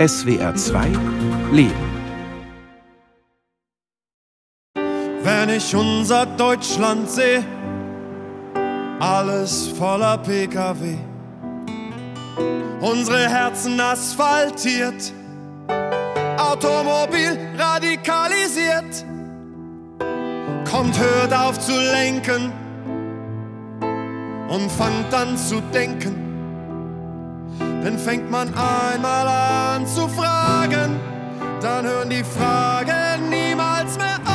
SWR 2 Leben. Wenn ich unser Deutschland sehe, alles voller Pkw, unsere Herzen asphaltiert, Automobil radikalisiert, kommt, hört auf zu lenken und fangt an zu denken. Denn fängt man einmal an zu fragen, dann hören die Fragen niemals mehr auf.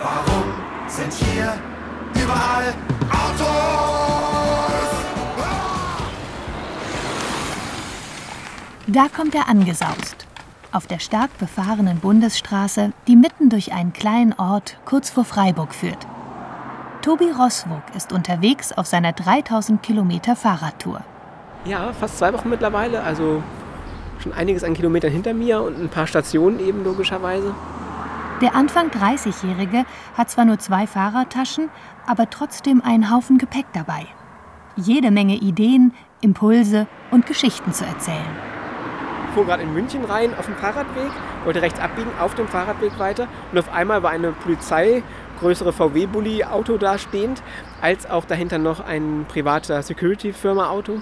Warum sind hier überall Autos? Da kommt er angesaust. Auf der stark befahrenen Bundesstraße, die mitten durch einen kleinen Ort kurz vor Freiburg führt. Tobi Roswog ist unterwegs auf seiner 3000 Kilometer Fahrradtour. Ja, fast zwei Wochen mittlerweile, also schon einiges an Kilometern hinter mir und ein paar Stationen eben logischerweise. Der Anfang 30-Jährige hat zwar nur zwei Fahrradtaschen, aber trotzdem einen Haufen Gepäck dabei. Jede Menge Ideen, Impulse und Geschichten zu erzählen. Ich fuhr gerade in München rein auf dem Fahrradweg, wollte rechts abbiegen auf dem Fahrradweg weiter und auf einmal war eine Polizei größere VW-Bully-Auto da stehend, als auch dahinter noch ein privater Security-Firma-Auto.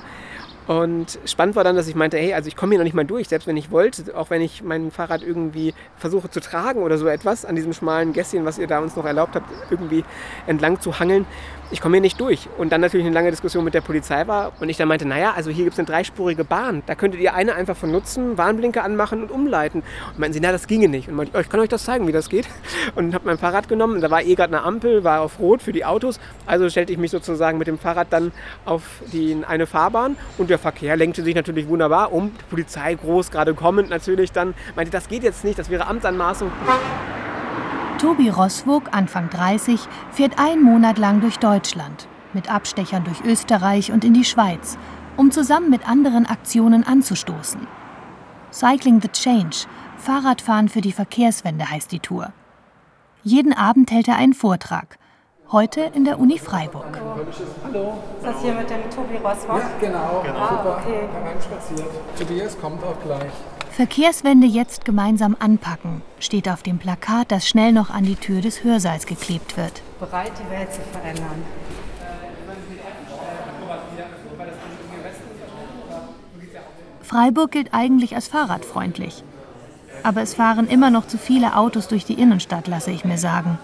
Und spannend war dann, dass ich meinte, hey, also ich komme hier noch nicht mal durch, selbst wenn ich wollte, auch wenn ich mein Fahrrad irgendwie versuche zu tragen oder so etwas an diesem schmalen Gässchen, was ihr da uns noch erlaubt habt, irgendwie entlang zu hangeln, ich komme hier nicht durch. Und dann natürlich eine lange Diskussion mit der Polizei war und ich dann meinte, naja, also hier gibt es eine dreispurige Bahn, da könntet ihr eine einfach von nutzen, Warnblinker anmachen und umleiten. Und meinten sie, na, das ginge nicht. Und meinte, ich kann euch das zeigen, wie das geht. Und habe mein Fahrrad genommen, da war eh gerade eine Ampel, war auf Rot für die Autos, also stellte ich mich sozusagen mit dem Fahrrad dann auf die, eine Fahrbahn und der Verkehr lenkte sich natürlich wunderbar um. Die Polizei groß, gerade kommend natürlich dann, meinte, das geht jetzt nicht, das wäre Amtsanmaßung. Tobi Roswog, Anfang 30, fährt einen Monat lang durch Deutschland, mit Abstechern durch Österreich und in die Schweiz, um zusammen mit anderen Aktionen anzustoßen. Cycling the Change, Fahrradfahren für die Verkehrswende heißt die Tour. Jeden Abend hält er einen Vortrag. Heute in der Uni Freiburg. Hallo. Ist das hier mit dem Tobi Roswog? Ja, genau. genau. Ah, Super. Okay. Hereinspaziert. Tobias kommt auch gleich. Verkehrswende jetzt gemeinsam anpacken, steht auf dem Plakat, das schnell noch an die Tür des Hörsaals geklebt wird. Bereit, die Welt zu verändern. Freiburg gilt eigentlich als fahrradfreundlich. Aber es fahren immer noch zu viele Autos durch die Innenstadt, lasse ich mir sagen.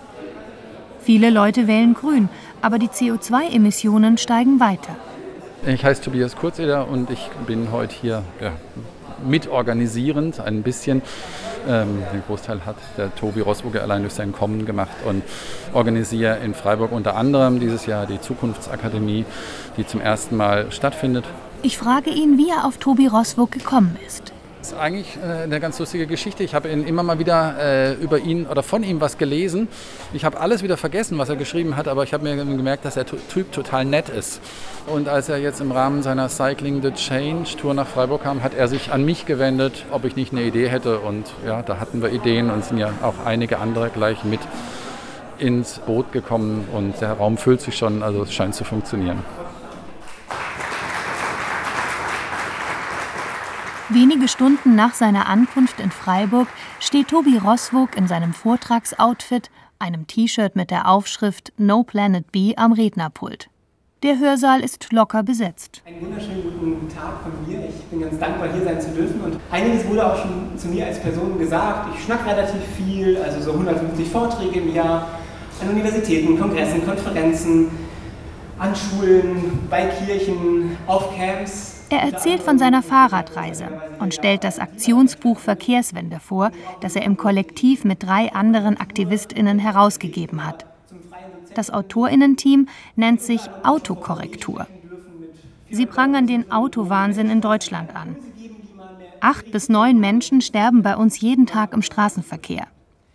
Viele Leute wählen grün, aber die CO2-Emissionen steigen weiter. Ich heiße Tobias Kurzeder und ich bin heute hier ja, mitorganisierend ein bisschen. Ähm, den Großteil hat der Tobi Rosburger allein durch sein Kommen gemacht und organisiere in Freiburg unter anderem dieses Jahr die Zukunftsakademie, die zum ersten Mal stattfindet. Ich frage ihn, wie er auf Tobi Roswog gekommen ist. Das ist eigentlich äh, eine ganz lustige Geschichte. Ich habe immer mal wieder äh, über ihn oder von ihm was gelesen. Ich habe alles wieder vergessen, was er geschrieben hat, aber ich habe mir gemerkt, dass der Typ total nett ist. Und als er jetzt im Rahmen seiner Cycling the Change Tour nach Freiburg kam, hat er sich an mich gewendet, ob ich nicht eine Idee hätte. Und ja, da hatten wir Ideen und sind ja auch einige andere gleich mit ins Boot gekommen. Und der Raum füllt sich schon, also es scheint zu funktionieren. Wenige Stunden nach seiner Ankunft in Freiburg steht Tobi Roswog in seinem Vortragsoutfit, einem T-Shirt mit der Aufschrift No Planet B am Rednerpult. Der Hörsaal ist locker besetzt. Einen wunderschönen guten Tag von mir. Ich bin ganz dankbar, hier sein zu dürfen. Und einiges wurde auch schon zu mir als Person gesagt. Ich schnack relativ viel, also so 150 Vorträge im Jahr an Universitäten, Kongressen, Konferenzen, an Schulen, bei Kirchen, auf Camps. Er erzählt von seiner Fahrradreise und stellt das Aktionsbuch Verkehrswende vor, das er im Kollektiv mit drei anderen AktivistInnen herausgegeben hat. Das AutorInnen-Team nennt sich Autokorrektur. Sie prangern den Autowahnsinn in Deutschland an. Acht bis neun Menschen sterben bei uns jeden Tag im Straßenverkehr.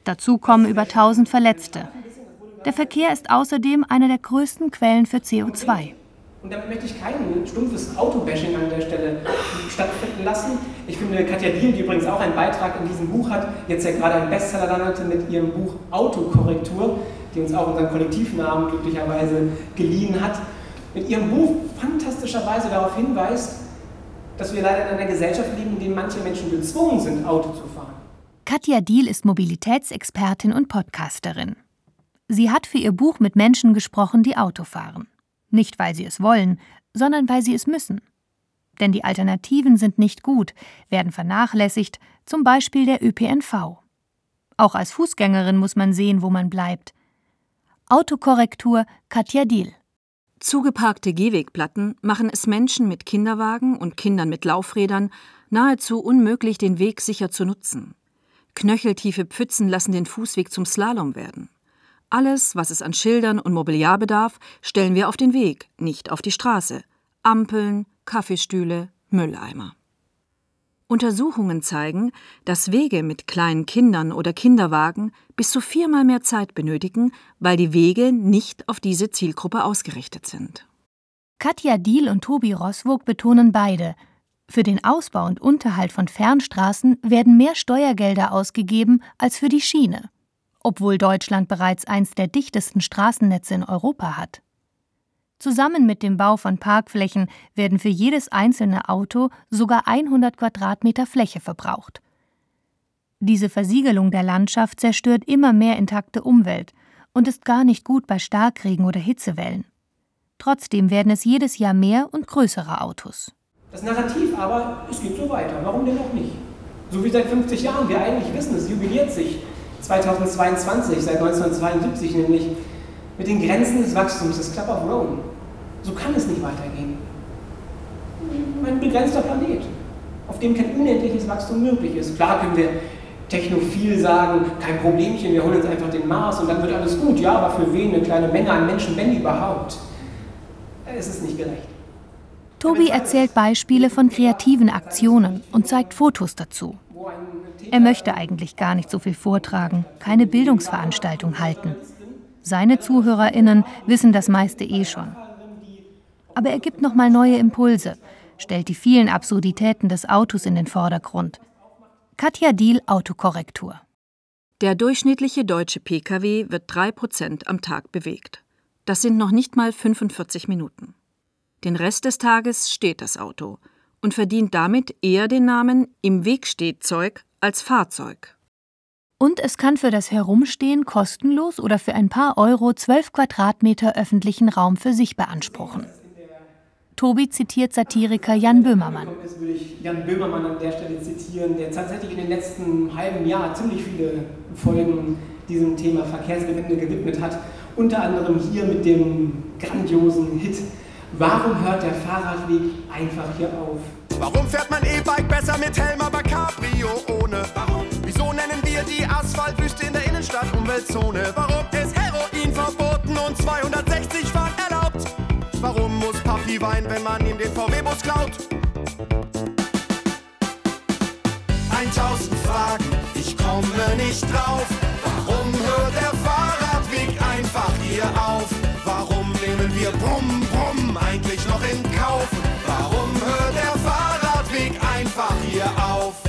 Dazu kommen über 1000 Verletzte. Der Verkehr ist außerdem eine der größten Quellen für CO2. Und damit möchte ich kein stumpfes Autobashing an der Stelle stattfinden lassen. Ich finde, Katja Dien, die übrigens auch einen Beitrag in diesem Buch hat, jetzt ja gerade einen Bestseller landete mit ihrem Buch Autokorrektur, die uns auch unseren Kollektivnamen glücklicherweise geliehen hat, mit ihrem Buch fantastischerweise darauf hinweist, dass wir leider in einer Gesellschaft leben, in der manche Menschen gezwungen sind, Auto zu fahren. Katja Diel ist Mobilitätsexpertin und Podcasterin. Sie hat für ihr Buch mit Menschen gesprochen, die Auto fahren. Nicht, weil sie es wollen, sondern weil sie es müssen. Denn die Alternativen sind nicht gut, werden vernachlässigt, zum Beispiel der ÖPNV. Auch als Fußgängerin muss man sehen, wo man bleibt. Autokorrektur Katja Diel. Zugeparkte Gehwegplatten machen es Menschen mit Kinderwagen und Kindern mit Laufrädern nahezu unmöglich, den Weg sicher zu nutzen. Knöcheltiefe Pfützen lassen den Fußweg zum Slalom werden. Alles, was es an Schildern und Mobiliar bedarf, stellen wir auf den Weg, nicht auf die Straße. Ampeln, Kaffeestühle, Mülleimer. Untersuchungen zeigen, dass Wege mit kleinen Kindern oder Kinderwagen bis zu viermal mehr Zeit benötigen, weil die Wege nicht auf diese Zielgruppe ausgerichtet sind. Katja Diel und Tobi Rosswog betonen beide, für den Ausbau und Unterhalt von Fernstraßen werden mehr Steuergelder ausgegeben als für die Schiene, obwohl Deutschland bereits eins der dichtesten Straßennetze in Europa hat. Zusammen mit dem Bau von Parkflächen werden für jedes einzelne Auto sogar 100 Quadratmeter Fläche verbraucht. Diese Versiegelung der Landschaft zerstört immer mehr intakte Umwelt und ist gar nicht gut bei Starkregen oder Hitzewellen. Trotzdem werden es jedes Jahr mehr und größere Autos. Das Narrativ aber, es geht so weiter. Warum denn auch nicht? So wie seit 50 Jahren. Wir eigentlich wissen, es jubiliert sich 2022, seit 1972 nämlich mit den Grenzen des Wachstums, des Club of Rome. So kann es nicht weitergehen. Ein begrenzter Planet, auf dem kein unendliches Wachstum möglich ist. Klar können wir technophil sagen, kein Problemchen, wir holen uns einfach den Mars und dann wird alles gut. Ja, aber für wen eine kleine Menge an Menschen, wenn überhaupt? Es ist nicht gerecht. Tobi erzählt Beispiele von kreativen Aktionen und zeigt Fotos dazu. Er möchte eigentlich gar nicht so viel vortragen, keine Bildungsveranstaltung halten. Seine ZuhörerInnen wissen das meiste eh schon. Aber er gibt nochmal neue Impulse, stellt die vielen Absurditäten des Autos in den Vordergrund. Katja Diel Autokorrektur. Der durchschnittliche deutsche Pkw wird drei Prozent am Tag bewegt. Das sind noch nicht mal 45 Minuten. Den Rest des Tages steht das Auto und verdient damit eher den Namen im Weg steht Zeug als Fahrzeug. Und es kann für das Herumstehen kostenlos oder für ein paar Euro zwölf Quadratmeter öffentlichen Raum für sich beanspruchen. Tobi zitiert Satiriker Jan Böhmermann. Jetzt würde ich Jan Böhmermann an der Stelle zitieren, der tatsächlich in den letzten halben Jahr ziemlich viele Folgen diesem Thema Verkehrswende gewidmet hat. Unter anderem hier mit dem grandiosen Hit Warum hört der Fahrradweg einfach hier auf? Warum fährt man E-Bike besser mit Helm, aber Cabrio ohne? Warum? Wieso nennen wir die Asphaltwüste in der Innenstadt Umweltzone? Warum ist Heroin verboten und 260 Fahren erlaubt? Warum muss Papi weinen, wenn man ihm den VW-Bus klaut? 1000 Fragen, ich komme nicht drauf. Warum hört der Fahrradweg einfach hier auf? Brumm, Brumm eigentlich noch in Kauf? Warum hört der Fahrradweg einfach hier auf?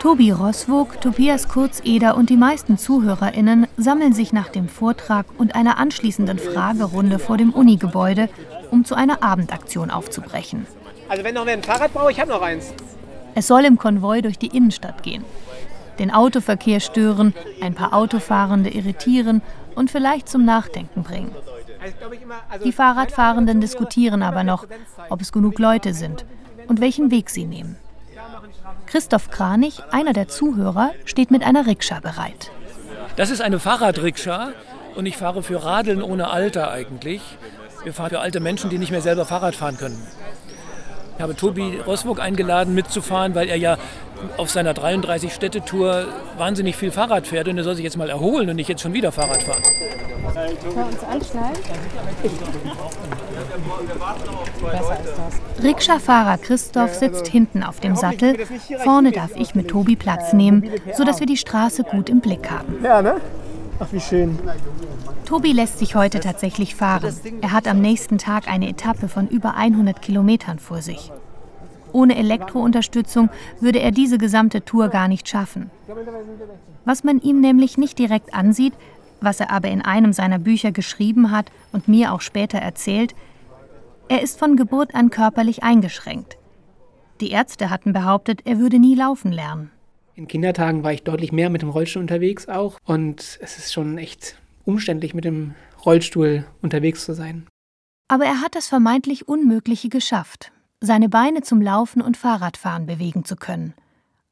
Tobi Rosswog, Tobias Kurzeder und die meisten ZuhörerInnen sammeln sich nach dem Vortrag und einer anschließenden Fragerunde vor dem Unigebäude, um zu einer Abendaktion aufzubrechen. Also wenn noch wer ein Fahrrad braucht, ich habe noch eins. Es soll im Konvoi durch die Innenstadt gehen. Den Autoverkehr stören, ein paar Autofahrende irritieren und vielleicht zum Nachdenken bringen. Die Fahrradfahrenden diskutieren aber noch, ob es genug Leute sind und welchen Weg sie nehmen. Christoph Kranich, einer der Zuhörer, steht mit einer Rikscha bereit. Das ist eine Fahrradrikscha und ich fahre für Radeln ohne Alter eigentlich. Wir fahren für alte Menschen, die nicht mehr selber Fahrrad fahren können. Ich habe Tobi Rosburg eingeladen mitzufahren, weil er ja auf seiner 33-Städte-Tour wahnsinnig viel Fahrrad fährt und er soll sich jetzt mal erholen und nicht jetzt schon wieder Fahrrad fahren. Rikscha-Fahrer Christoph sitzt hinten auf dem Sattel. Vorne darf ich mit Tobi Platz nehmen, sodass wir die Straße gut im Blick haben. Ja, ne? Ach, wie schön. Tobi lässt sich heute tatsächlich fahren. Er hat am nächsten Tag eine Etappe von über 100 Kilometern vor sich. Ohne Elektrounterstützung würde er diese gesamte Tour gar nicht schaffen. Was man ihm nämlich nicht direkt ansieht, Was er aber in einem seiner Bücher geschrieben hat und mir auch später erzählt, er ist von Geburt an körperlich eingeschränkt. Die Ärzte hatten behauptet, er würde nie laufen lernen. In Kindertagen war ich deutlich mehr mit dem Rollstuhl unterwegs auch und es ist schon echt umständlich, mit dem Rollstuhl unterwegs zu sein. Aber er hat das vermeintlich Unmögliche geschafft, seine Beine zum Laufen und Fahrradfahren bewegen zu können,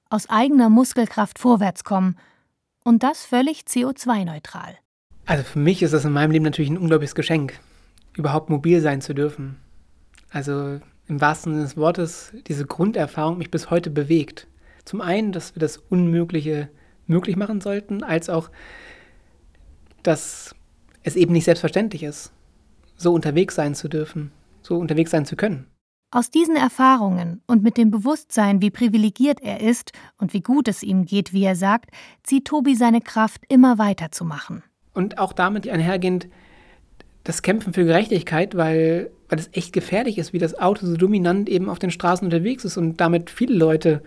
aus eigener Muskelkraft vorwärts kommen und das völlig CO2-neutral. Also für mich ist das in meinem Leben natürlich ein unglaubliches Geschenk, überhaupt mobil sein zu dürfen. Also im wahrsten Sinne des Wortes, diese Grunderfahrung mich bis heute bewegt. Zum einen, dass wir das Unmögliche möglich machen sollten, als auch, dass es eben nicht selbstverständlich ist, so unterwegs sein zu dürfen, so unterwegs sein zu können. Aus diesen Erfahrungen und mit dem Bewusstsein, wie privilegiert er ist und wie gut es ihm geht, wie er sagt, zieht Tobi seine Kraft, immer weiterzumachen. Und auch damit einhergehend das Kämpfen für Gerechtigkeit, weil, weil es echt gefährlich ist, wie das Auto so dominant eben auf den Straßen unterwegs ist und damit viele Leute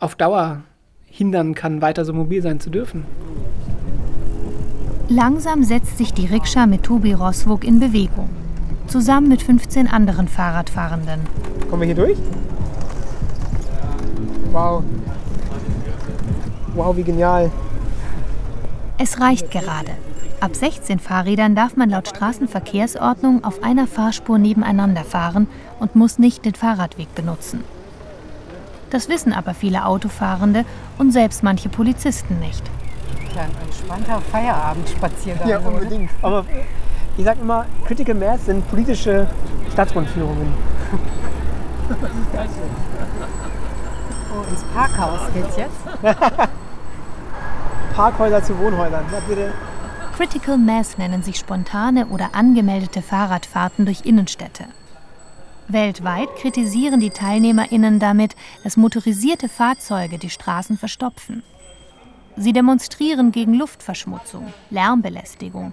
auf Dauer hindern kann, weiter so mobil sein zu dürfen. Langsam setzt sich die Rikscha mit Tobi Roswog in Bewegung, zusammen mit 15 anderen Fahrradfahrenden. Kommen wir hier durch? Wow. Wow, wie genial. Es reicht gerade. Ab 16 Fahrrädern darf man laut Straßenverkehrsordnung auf einer Fahrspur nebeneinander fahren und muss nicht den Fahrradweg benutzen. Das wissen aber viele Autofahrende und selbst manche Polizisten nicht. Ein entspannter Feierabendspaziergang. Ja, unbedingt. Aber ich sag immer, Critical Mass sind politische Stadtrundführungen. Oh, ins Parkhaus geht's jetzt? Parkhäuser zu Wohnhäusern. Ja, bitte. Critical Mass nennen sich spontane oder angemeldete Fahrradfahrten durch Innenstädte. Weltweit kritisieren die TeilnehmerInnen damit, dass motorisierte Fahrzeuge die Straßen verstopfen. Sie demonstrieren gegen Luftverschmutzung, Lärmbelästigung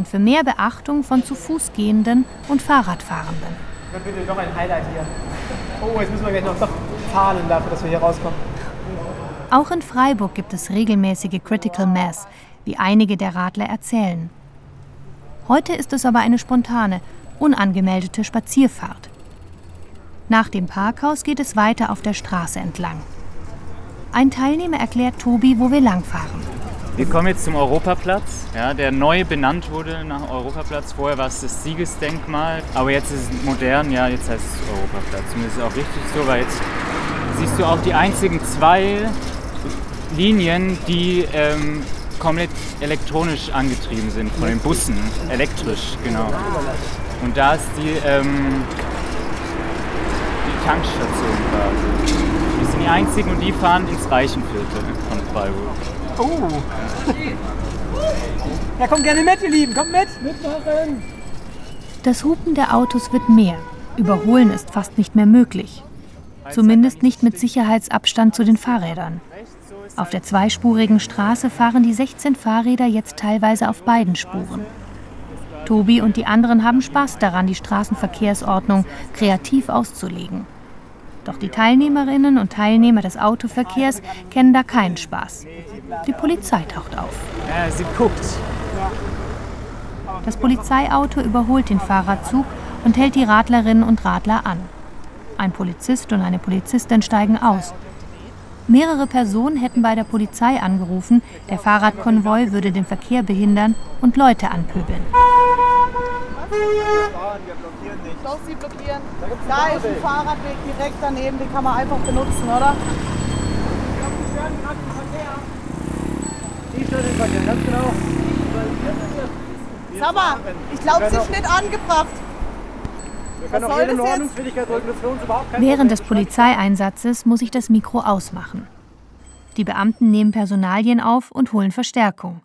und für mehr Beachtung von zu Fuß gehenden und Fahrradfahrenden. Dann bitte noch ein Highlight hier. Oh, jetzt müssen wir gleich noch zahlen dafür, dass wir hier rauskommen. Auch in Freiburg gibt es regelmäßige Critical Mass, wie einige der Radler erzählen. Heute ist es aber eine spontane, unangemeldete Spazierfahrt. Nach dem Parkhaus geht es weiter auf der Straße entlang. Ein Teilnehmer erklärt Tobi, wo wir langfahren. Wir kommen jetzt zum Europaplatz, ja, der neu benannt wurde nach Europaplatz. Vorher war es das Siegesdenkmal, aber jetzt ist es modern, ja, jetzt heißt es Europaplatz. Und das ist auch richtig so, weil jetzt siehst du auch die einzigen zwei Linien, die ähm, komplett elektronisch angetrieben sind von den Bussen, elektrisch, genau. Und da ist die, ähm, die Tankstation quasi. Die sind die einzigen und die fahren ins Reichenviertel von Freiburg. Oh. Ja, kommt gerne mit, ihr Lieben. Kommt mit. Mitmachen. Das Hupen der Autos wird mehr. Überholen ist fast nicht mehr möglich. Zumindest nicht mit Sicherheitsabstand zu den Fahrrädern. Auf der zweispurigen Straße fahren die 16 Fahrräder jetzt teilweise auf beiden Spuren. Tobi und die anderen haben Spaß daran, die Straßenverkehrsordnung kreativ auszulegen. Doch die Teilnehmerinnen und Teilnehmer des Autoverkehrs kennen da keinen Spaß. Die Polizei taucht auf. Ja, sie guckt. Das Polizeiauto überholt den Fahrradzug und hält die Radlerinnen und Radler an. Ein Polizist und eine Polizistin steigen aus. Mehrere Personen hätten bei der Polizei angerufen, der Fahrradkonvoi würde den Verkehr behindern und Leute anpöbeln. Doch, sie blockieren. Da ist ein Fahrradweg direkt daneben, den kann man einfach benutzen, oder? Die stört den Verkehr, ganz genau. Sag mal, ich glaube, sie ist nicht angebracht. Während des. Polizeieinsatzes muss ich das Mikro ausmachen. Die Beamten nehmen Personalien auf und holen Verstärkung.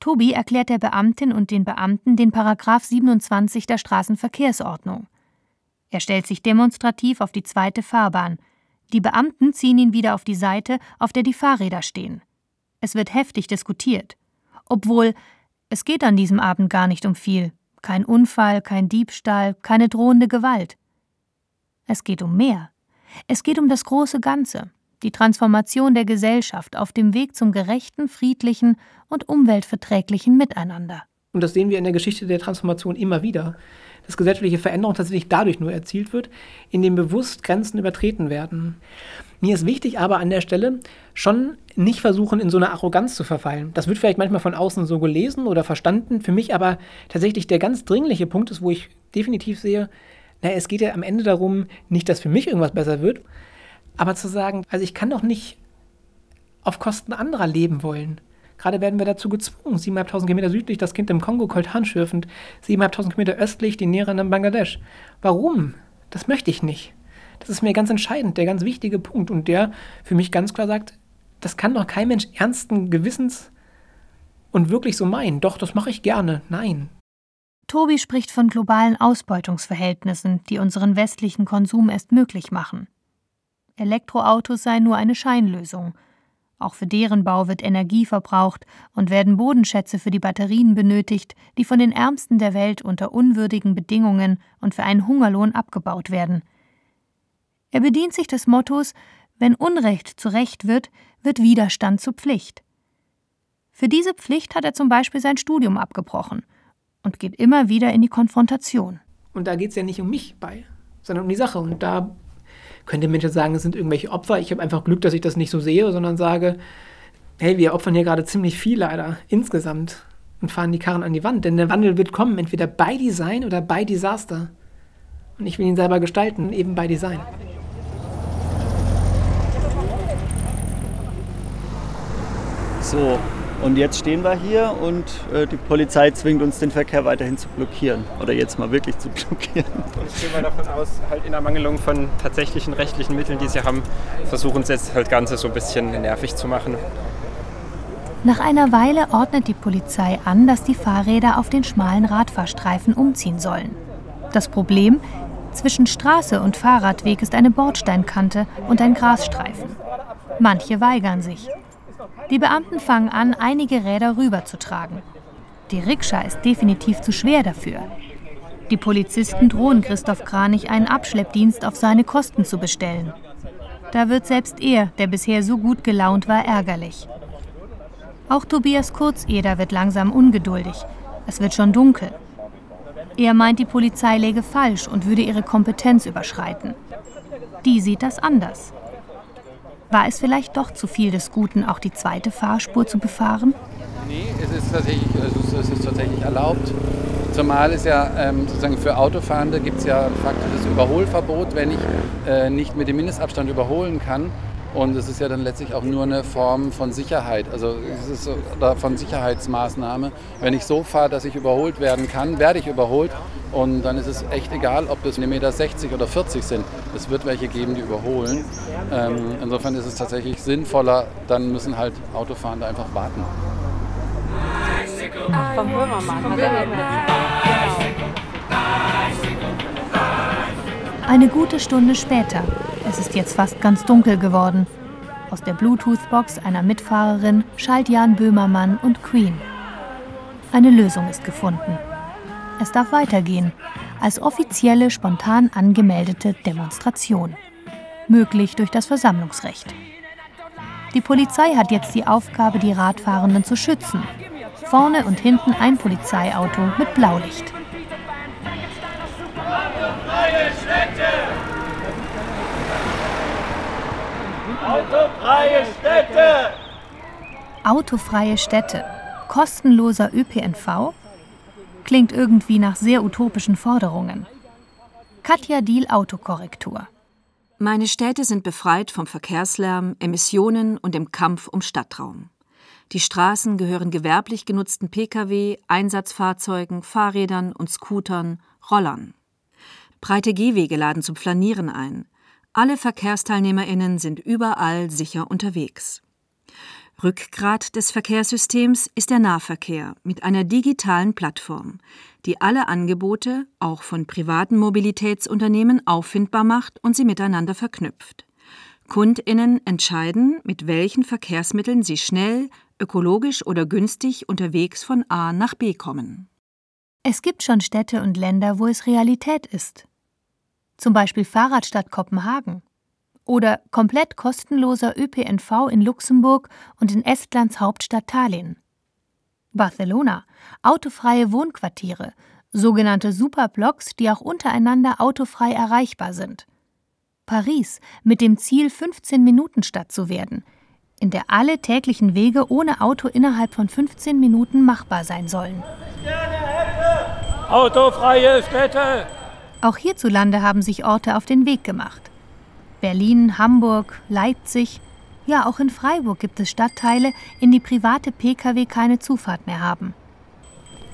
Tobi erklärt der Beamtin und den Beamten den Paragraph 27 der Straßenverkehrsordnung. Er stellt sich demonstrativ auf die zweite Fahrbahn. Die Beamten ziehen ihn wieder auf die Seite, auf der die Fahrräder stehen. Es wird heftig diskutiert. Obwohl, es geht an diesem Abend gar nicht um viel. Kein Unfall, kein Diebstahl, keine drohende Gewalt. Es geht um mehr. Es geht um das große Ganze. Die Transformation der Gesellschaft auf dem Weg zum gerechten, friedlichen und umweltverträglichen Miteinander. Und das sehen wir in der Geschichte der Transformation immer wieder, dass gesellschaftliche Veränderung tatsächlich dadurch nur erzielt wird, indem bewusst Grenzen übertreten werden. Mir ist wichtig aber an der Stelle schon nicht versuchen, in so eine Arroganz zu verfallen. Das wird vielleicht manchmal von außen so gelesen oder verstanden. Für mich aber tatsächlich der ganz dringliche Punkt ist, wo ich definitiv sehe, naja, es geht ja am Ende darum, nicht, dass für mich irgendwas besser wird, aber zu sagen, also ich kann doch nicht auf Kosten anderer leben wollen. Gerade werden wir dazu gezwungen, 7.500 Kilometer südlich das Kind im Kongo Koltan schürfend, 7.500 Kilometer östlich die Näherin in Bangladesch. Warum? Das möchte ich nicht. Das ist mir ganz entscheidend, der ganz wichtige Punkt und der für mich ganz klar sagt, das kann doch kein Mensch ernsten Gewissens und wirklich so meinen. Doch, das mache ich gerne. Nein. Tobi spricht von globalen Ausbeutungsverhältnissen, die unseren westlichen Konsum erst möglich machen. Elektroautos seien nur eine Scheinlösung. Auch für deren Bau wird Energie verbraucht und werden Bodenschätze für die Batterien benötigt, die von den Ärmsten der Welt unter unwürdigen Bedingungen und für einen Hungerlohn abgebaut werden. Er bedient sich des Mottos Wenn Unrecht zu Recht wird, wird Widerstand zur Pflicht. Für diese Pflicht hat er zum Beispiel sein Studium abgebrochen und geht immer wieder in die Konfrontation. Und da geht es ja nicht um mich bei, sondern um die Sache. Und da könnte Menschen sagen, es sind irgendwelche Opfer. Ich habe einfach Glück, dass ich das nicht so sehe, sondern sage, hey, wir opfern hier gerade ziemlich viel leider insgesamt und fahren die Karren an die Wand. Denn der Wandel wird kommen, entweder bei Design oder bei Desaster. Und ich will ihn selber gestalten, eben bei Design. So, und jetzt stehen wir hier und äh, die Polizei zwingt uns, den Verkehr weiterhin zu blockieren. Oder jetzt mal wirklich zu blockieren. Und gehen wir davon aus, halt in Ermangelung von tatsächlichen rechtlichen Mitteln, die sie haben, versuchen sie jetzt halt Ganze so ein bisschen nervig zu machen. Nach einer Weile ordnet die Polizei an, dass die Fahrräder auf den schmalen Radfahrstreifen umziehen sollen. Das Problem? Zwischen Straße und Fahrradweg ist eine Bordsteinkante und ein Grasstreifen. Manche weigern sich. Die Beamten fangen an, einige Räder rüberzutragen. Die Rikscha ist definitiv zu schwer dafür. Die Polizisten drohen Christoph Kranich, einen Abschleppdienst auf seine Kosten zu bestellen. Da wird selbst er, der bisher so gut gelaunt war, ärgerlich. Auch Tobias Kurzeder wird langsam ungeduldig. Es wird schon dunkel. Er meint, die Polizei läge falsch und würde ihre Kompetenz überschreiten. Die sieht das anders. War es vielleicht doch zu viel des Guten, auch die zweite Fahrspur zu befahren? Nee, es ist tatsächlich, also es ist tatsächlich erlaubt. Zumal es ja ähm, sozusagen für Autofahrende gibt es ja faktisch das Überholverbot, wenn ich äh, nicht mit dem Mindestabstand überholen kann. Und es ist ja dann letztlich auch nur eine Form von Sicherheit, also es ist so, von Sicherheitsmaßnahme. Wenn ich so fahre, dass ich überholt werden kann, werde ich überholt. Und dann ist es echt egal, ob das 1,60 Meter oder 40 sind. Es wird welche geben, die überholen. Ähm, insofern ist es tatsächlich sinnvoller, dann müssen halt Autofahrende einfach warten. Vom Böhmermann. Vom Böhmermann. Eine gute Stunde später. Es ist jetzt fast ganz dunkel geworden. Aus der Bluetooth-Box einer Mitfahrerin schallt Jan Böhmermann und Queen. Eine Lösung ist gefunden. Es darf weitergehen, als offizielle, spontan angemeldete Demonstration. Möglich durch das Versammlungsrecht. Die Polizei hat jetzt die Aufgabe, die Radfahrenden zu schützen. Vorne und hinten ein Polizeiauto mit Blaulicht. Autofreie Städte! Autofreie Städte, kostenloser ÖPNV? Klingt irgendwie nach sehr utopischen Forderungen. Katja Diel Autokorrektur. Meine Städte sind befreit vom Verkehrslärm, Emissionen und dem Kampf um Stadtraum. Die Straßen gehören gewerblich genutzten Pkw, Einsatzfahrzeugen, Fahrrädern und Scootern, Rollern. Breite Gehwege laden zum Flanieren ein. Alle VerkehrsteilnehmerInnen sind überall sicher unterwegs. Rückgrat des Verkehrssystems ist der Nahverkehr mit einer digitalen Plattform, die alle Angebote, auch von privaten Mobilitätsunternehmen, auffindbar macht und sie miteinander verknüpft. Kundinnen entscheiden, mit welchen Verkehrsmitteln sie schnell, ökologisch oder günstig unterwegs von A nach B kommen. Es gibt schon Städte und Länder, wo es Realität ist. Zum Beispiel Fahrradstadt Kopenhagen Oder komplett kostenloser ÖPNV in Luxemburg und in Estlands Hauptstadt Tallinn. Barcelona, autofreie Wohnquartiere, sogenannte Superblocks, die auch untereinander autofrei erreichbar sind. Paris mit dem Ziel, 15 Minuten Stadt zu werden, in der alle täglichen Wege ohne Auto innerhalb von 15 Minuten machbar sein sollen. Autofreie Städte! Auch hierzulande haben sich Orte auf den Weg gemacht. Berlin, Hamburg, Leipzig, ja auch in Freiburg gibt es Stadtteile, in die private Pkw keine Zufahrt mehr haben.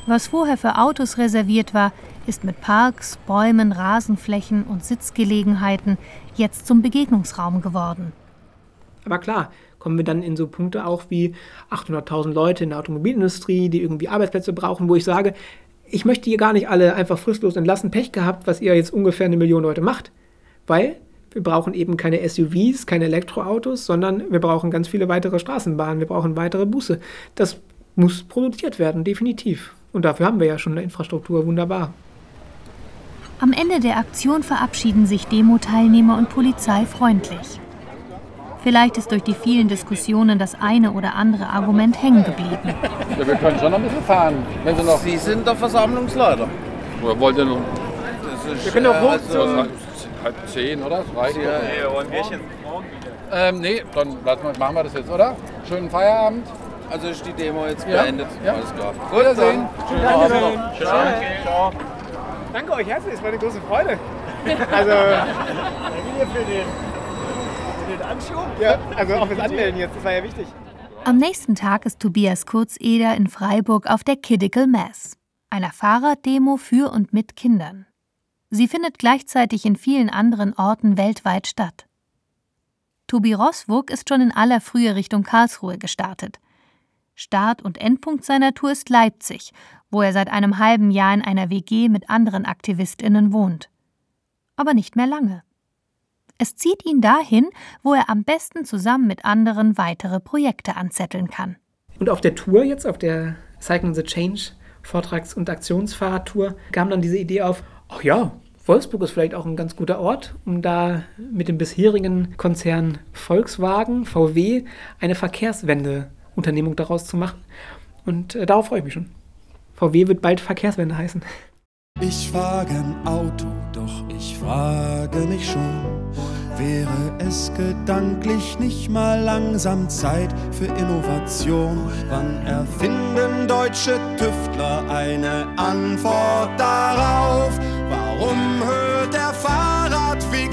Was vorher für Autos reserviert war, ist mit Parks, Bäumen, Rasenflächen und Sitzgelegenheiten jetzt zum Begegnungsraum geworden. Aber klar, kommen wir dann in so Punkte auch wie 800.000 Leute in der Automobilindustrie, die irgendwie Arbeitsplätze brauchen, wo ich sage, ich möchte hier gar nicht alle einfach fristlos entlassen, Pech gehabt, was ihr jetzt ungefähr eine Million Leute macht. Weil wir brauchen eben keine SUVs, keine Elektroautos, sondern wir brauchen ganz viele weitere Straßenbahnen, wir brauchen weitere Busse. Das muss produziert werden, definitiv. Und dafür haben wir ja schon eine Infrastruktur, wunderbar. Am Ende der Aktion verabschieden sich Demo-Teilnehmer und Polizei freundlich. Vielleicht ist durch die vielen Diskussionen das eine oder andere Argument hängen geblieben. Ja, wir können schon noch ein bisschen fahren. Wenn Sie, noch Sie sind der Versammlungsleiter. Oder wollt ihr noch? Das ist, Wir können doch hoch also, zum- Halb zehn, oder? Das reicht Ja, wollen wir jetzt Ähm, nee, dann wir, machen wir das jetzt, oder? Schönen Feierabend. Also ist die Demo jetzt Ja, beendet. ja. Alles klar. Wiedersehen. dann. Schönen Danke Abend schön. noch. Tschüss. Ciao. Danke euch herzlich, es war eine große Freude. Also, für den, für den Anschub? Ja, also auch fürs Anmelden jetzt, das war ja wichtig. Am nächsten Tag ist Tobias Kurzeder in Freiburg auf der Kidical Mass, einer Fahrraddemo für und mit Kindern. Sie findet gleichzeitig in vielen anderen Orten weltweit statt. Tobi Roswog ist schon in aller Frühe Richtung Karlsruhe gestartet. Start- und Endpunkt seiner Tour ist Leipzig, wo er seit einem halben Jahr in einer WG mit anderen AktivistInnen wohnt. Aber nicht mehr lange. Es zieht ihn dahin, wo er am besten zusammen mit anderen weitere Projekte anzetteln kann. Und auf der Tour jetzt, auf der Cycling the Change Vortrags- und Aktionsfahrradtour, kam dann diese Idee auf, ach ja, Wolfsburg ist vielleicht auch ein ganz guter Ort, um da mit dem bisherigen Konzern Volkswagen, VW, eine Verkehrswende-Unternehmung daraus zu machen. Und äh, darauf freue ich mich schon. VW wird bald Verkehrswende heißen. Ich fahre gern Auto, doch ich frage mich schon, wäre es gedanklich nicht mal langsam Zeit für Innovation? Wann erfinden deutsche Tüftler eine Antwort darauf? Warum hört der Fahrradweg